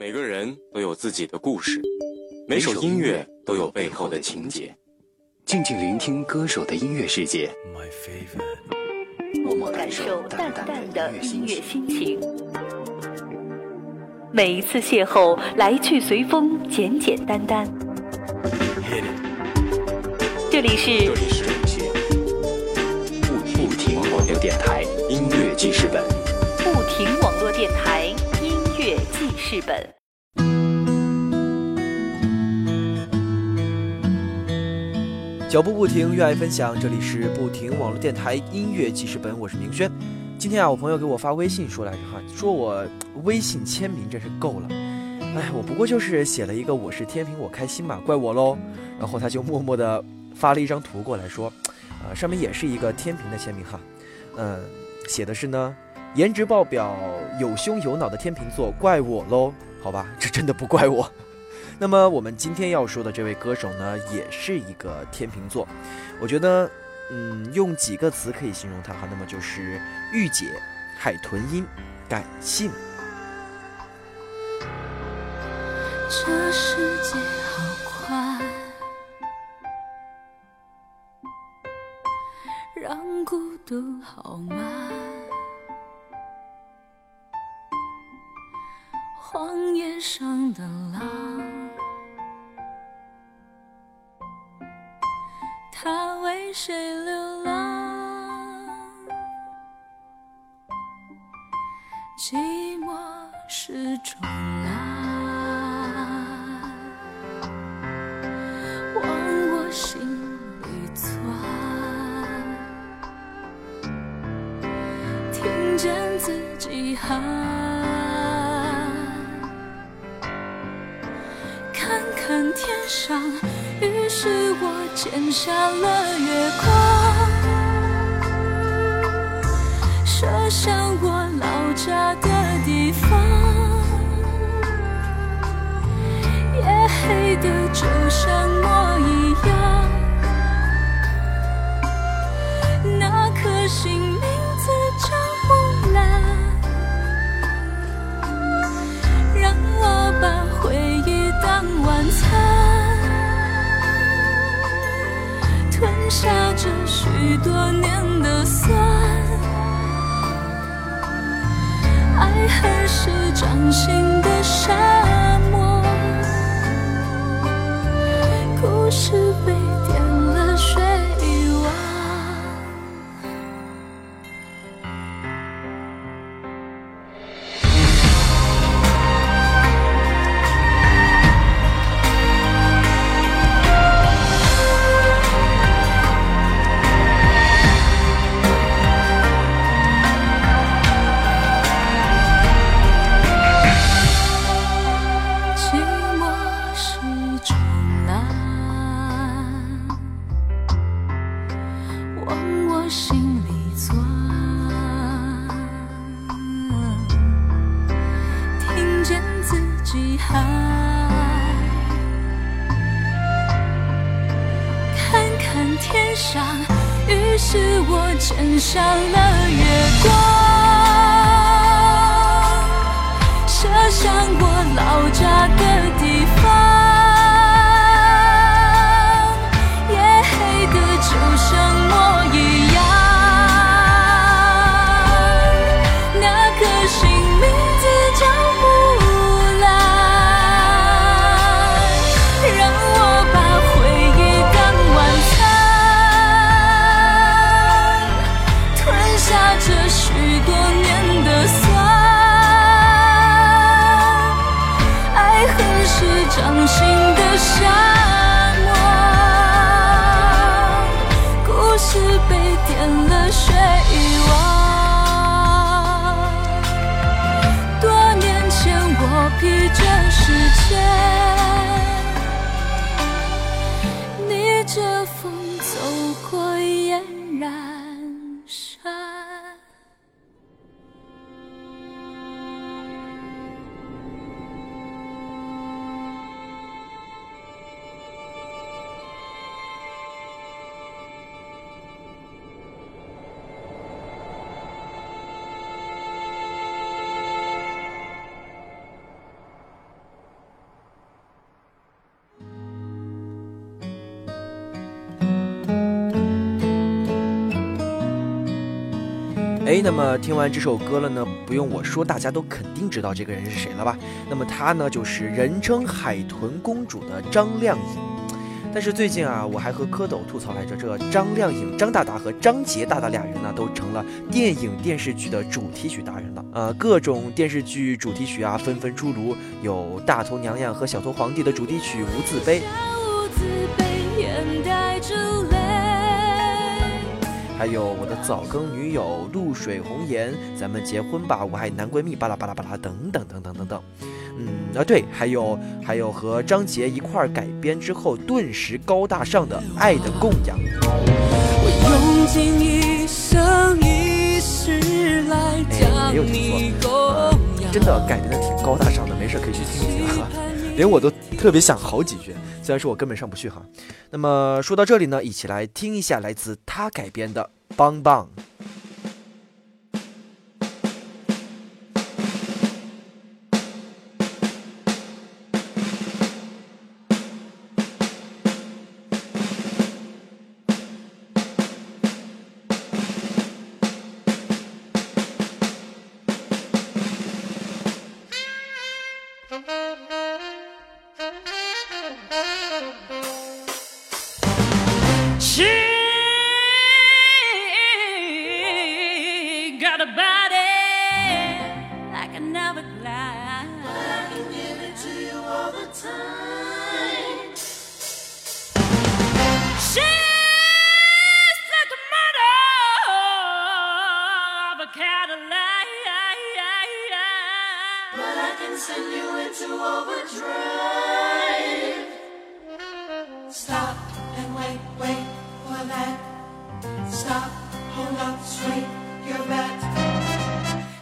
每个人都有自己的故事，每首音乐都有背后的情节。静静聆听歌手的音乐世界，默默感受淡淡的音乐心情。每一次邂逅，来去随风，简简单单。这里是不停网络电台音乐记事本。不停网络电台音乐记事本。脚步不停，热爱分享。这里是不停网络电台音乐记事本，我是明轩。今天啊，我朋友给我发微信说来着哈，说我微信签名真是够了。哎，我不过就是写了一个我是天平，我开心嘛，怪我喽。然后他就默默的发了一张图过来说，呃，上面也是一个天平的签名哈，嗯，写的是呢，颜值爆表、有胸有脑的天秤座，怪我喽。好吧，这真的不怪我。那么我们今天要说的这位歌手呢，也是一个天秤座。我觉得，嗯，用几个词可以形容他哈，那么就是御姐、海豚音、感性。这世界好听见自己喊，看看天上。于是我剪下了月光，射向我老家的地方。夜黑的就像我一样，下着许多年的酸，爱恨是掌心的沙漠，故事被世界。哎，那么听完这首歌了呢，不用我说，大家都肯定知道这个人是谁了吧？那么他呢，就是人称海豚公主的张靓颖。但是最近啊，我还和蝌蚪吐槽来着，这张靓颖、张大大和张杰大大俩人呢，都成了电影电视剧的主题曲达人了。呃，各种电视剧主题曲啊，纷纷出炉，有大头娘娘和小头皇帝的主题曲《无字碑眼带着》。还有我的早更女友露水红颜，咱们结婚吧，我爱男闺蜜，巴拉巴拉巴拉，等等等等等等。嗯啊对，还有还有和张杰一块儿改编之后，顿时高大上的《爱的供养》。哎，没有听错，真的改编的挺高大上的，没事可以去听一听哈。连我都特别想好几句，虽然说我根本上不去哈。那么说到这里呢，一起来听一下来自他改编的《棒棒》。I can send you into overdrive. Stop and wait, wait for that. Stop, hold up, straight your bat.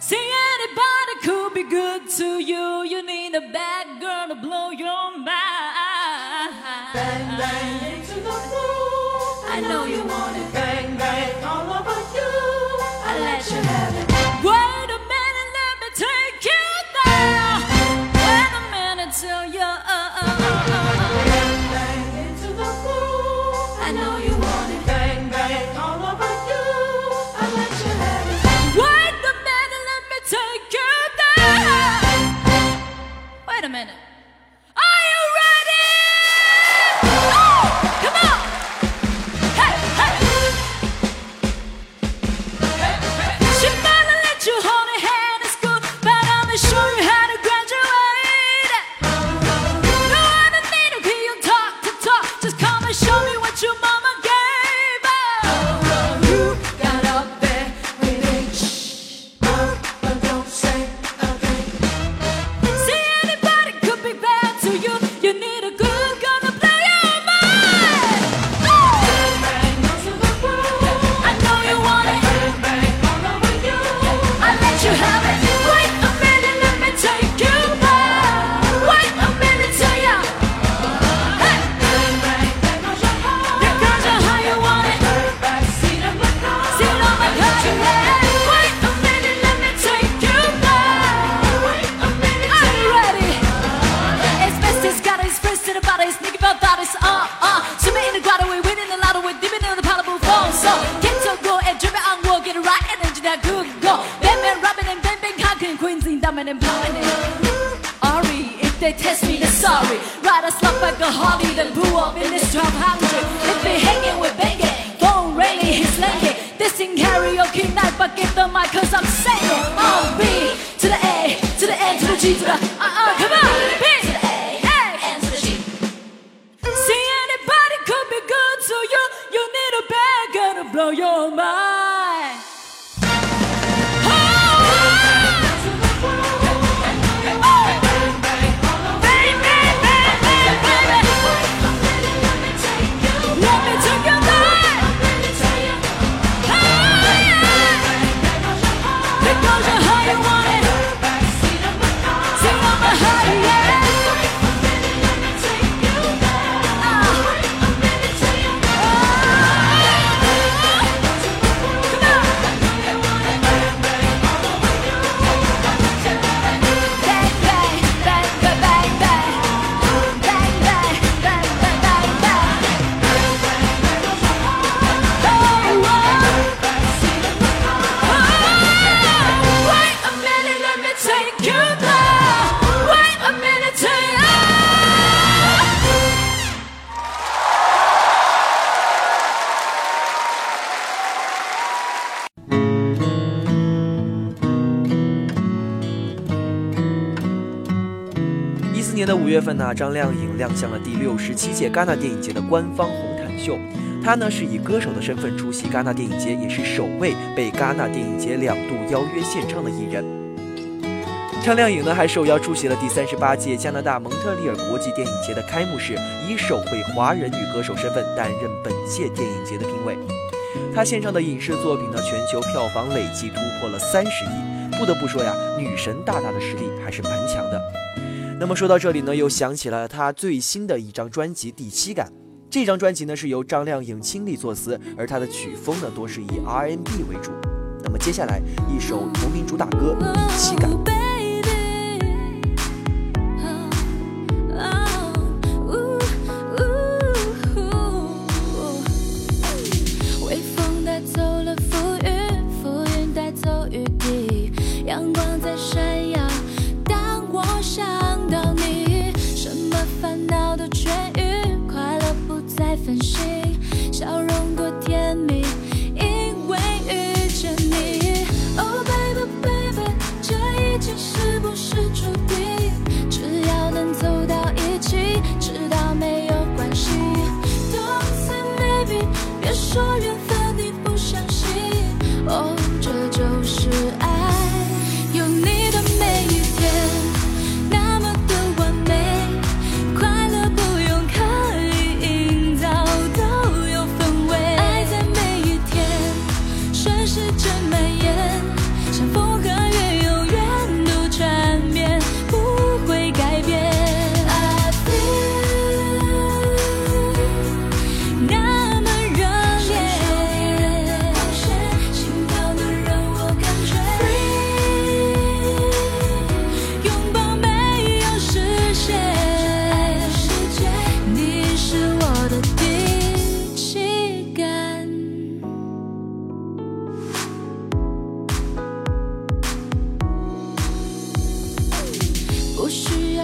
See, anybody could be good to you. You need a bad girl to blow your mind. Bang, bang, into the floor. I know you want it. Bang, bang, all about you. I let you Queens, and dominant, prominent. Ari, if they test me, they're sorry. Ride a slump like a Harley, then blew up in this 1200. If they hanging with banging, phone ringing, he's slanging. This in karaoke night, but get the mic, cause I'm saying, oh, B to the A, to the N, to the G, to the 五月份呢，张靓颖亮相了第六十七届戛纳电影节的官方红毯秀。她呢是以歌手的身份出席戛纳电影节，也是首位被戛纳电影节两度邀约献唱的艺人。张靓颖呢还受邀出席了第三十八届加拿大蒙特利尔国际电影节的开幕式，以首位华人女歌手身份担任本届电影节的评委。她献唱的影视作品呢，全球票房累计突破了三十亿。不得不说呀，女神大大的实力还是蛮强的。那么说到这里呢，又想起了她最新的一张专辑《第七感》。这张专辑呢是由张靓颖亲力作词，而她的曲风呢多是以 R&B 为主。那么接下来一首同名主打歌《第七感》。微风带走了浮云，浮云带走雨滴，阳光在闪分心，笑容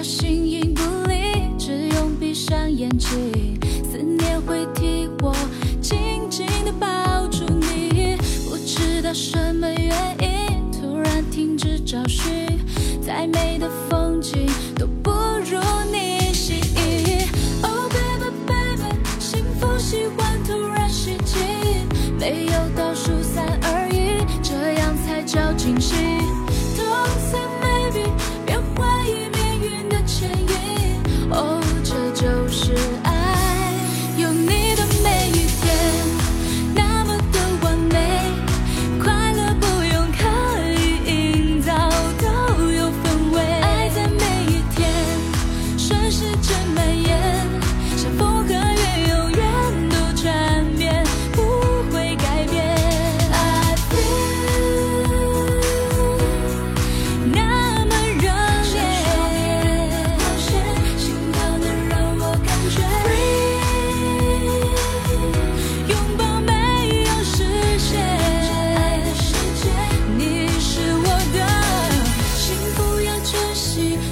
形影不离，只用闭上眼睛，思念会替我紧紧地抱住你。不知道什么原因，突然停止找寻，再美的风景都不如你吸引。Oh baby baby，幸福喜欢突然袭击，没有倒数三二一，这样才叫惊喜。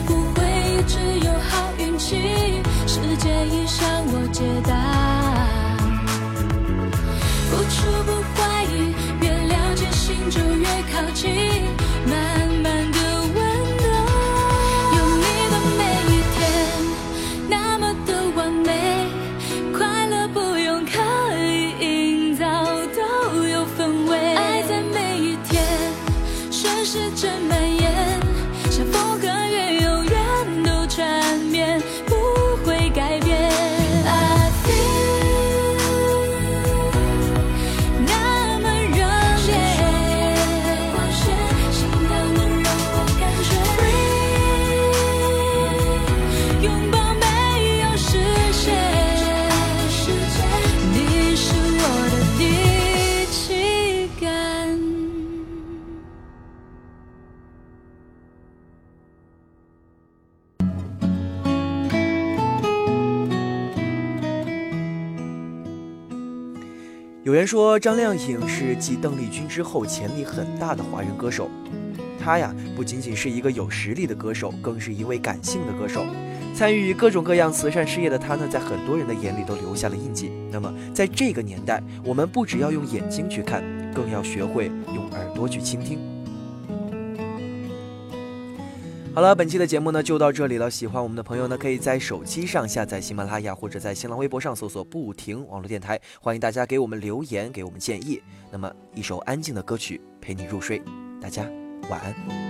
不会一直有好运气，世界已向我解答。不出不怀疑，越了解心就越靠近，说张靓颖是继邓丽君之后潜力很大的华人歌手。她呀，不仅仅是一个有实力的歌手，更是一位感性的歌手。参与各种各样慈善事业的她呢，在很多人的眼里都留下了印记。那么，在这个年代，我们不只要用眼睛去看，更要学会用耳朵去倾听。好了，本期的节目呢就到这里了。喜欢我们的朋友呢，可以在手机上下载喜马拉雅，或者在新浪微博上搜索“不停网络电台”。欢迎大家给我们留言，给我们建议。那么，一首安静的歌曲陪你入睡，大家晚安。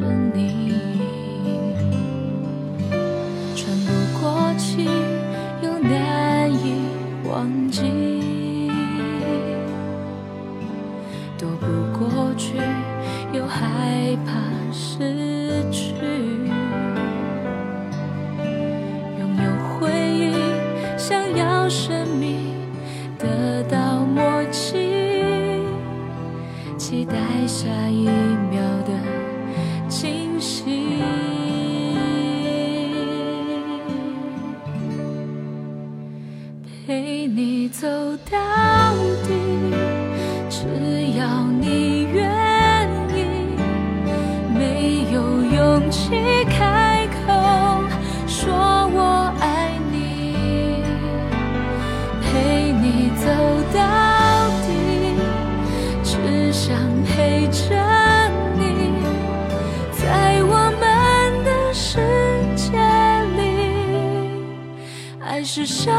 你，喘不过气，又难以忘记，勇气开口说我爱你，陪你走到底。只想陪着你，在我们的世界里，爱是奢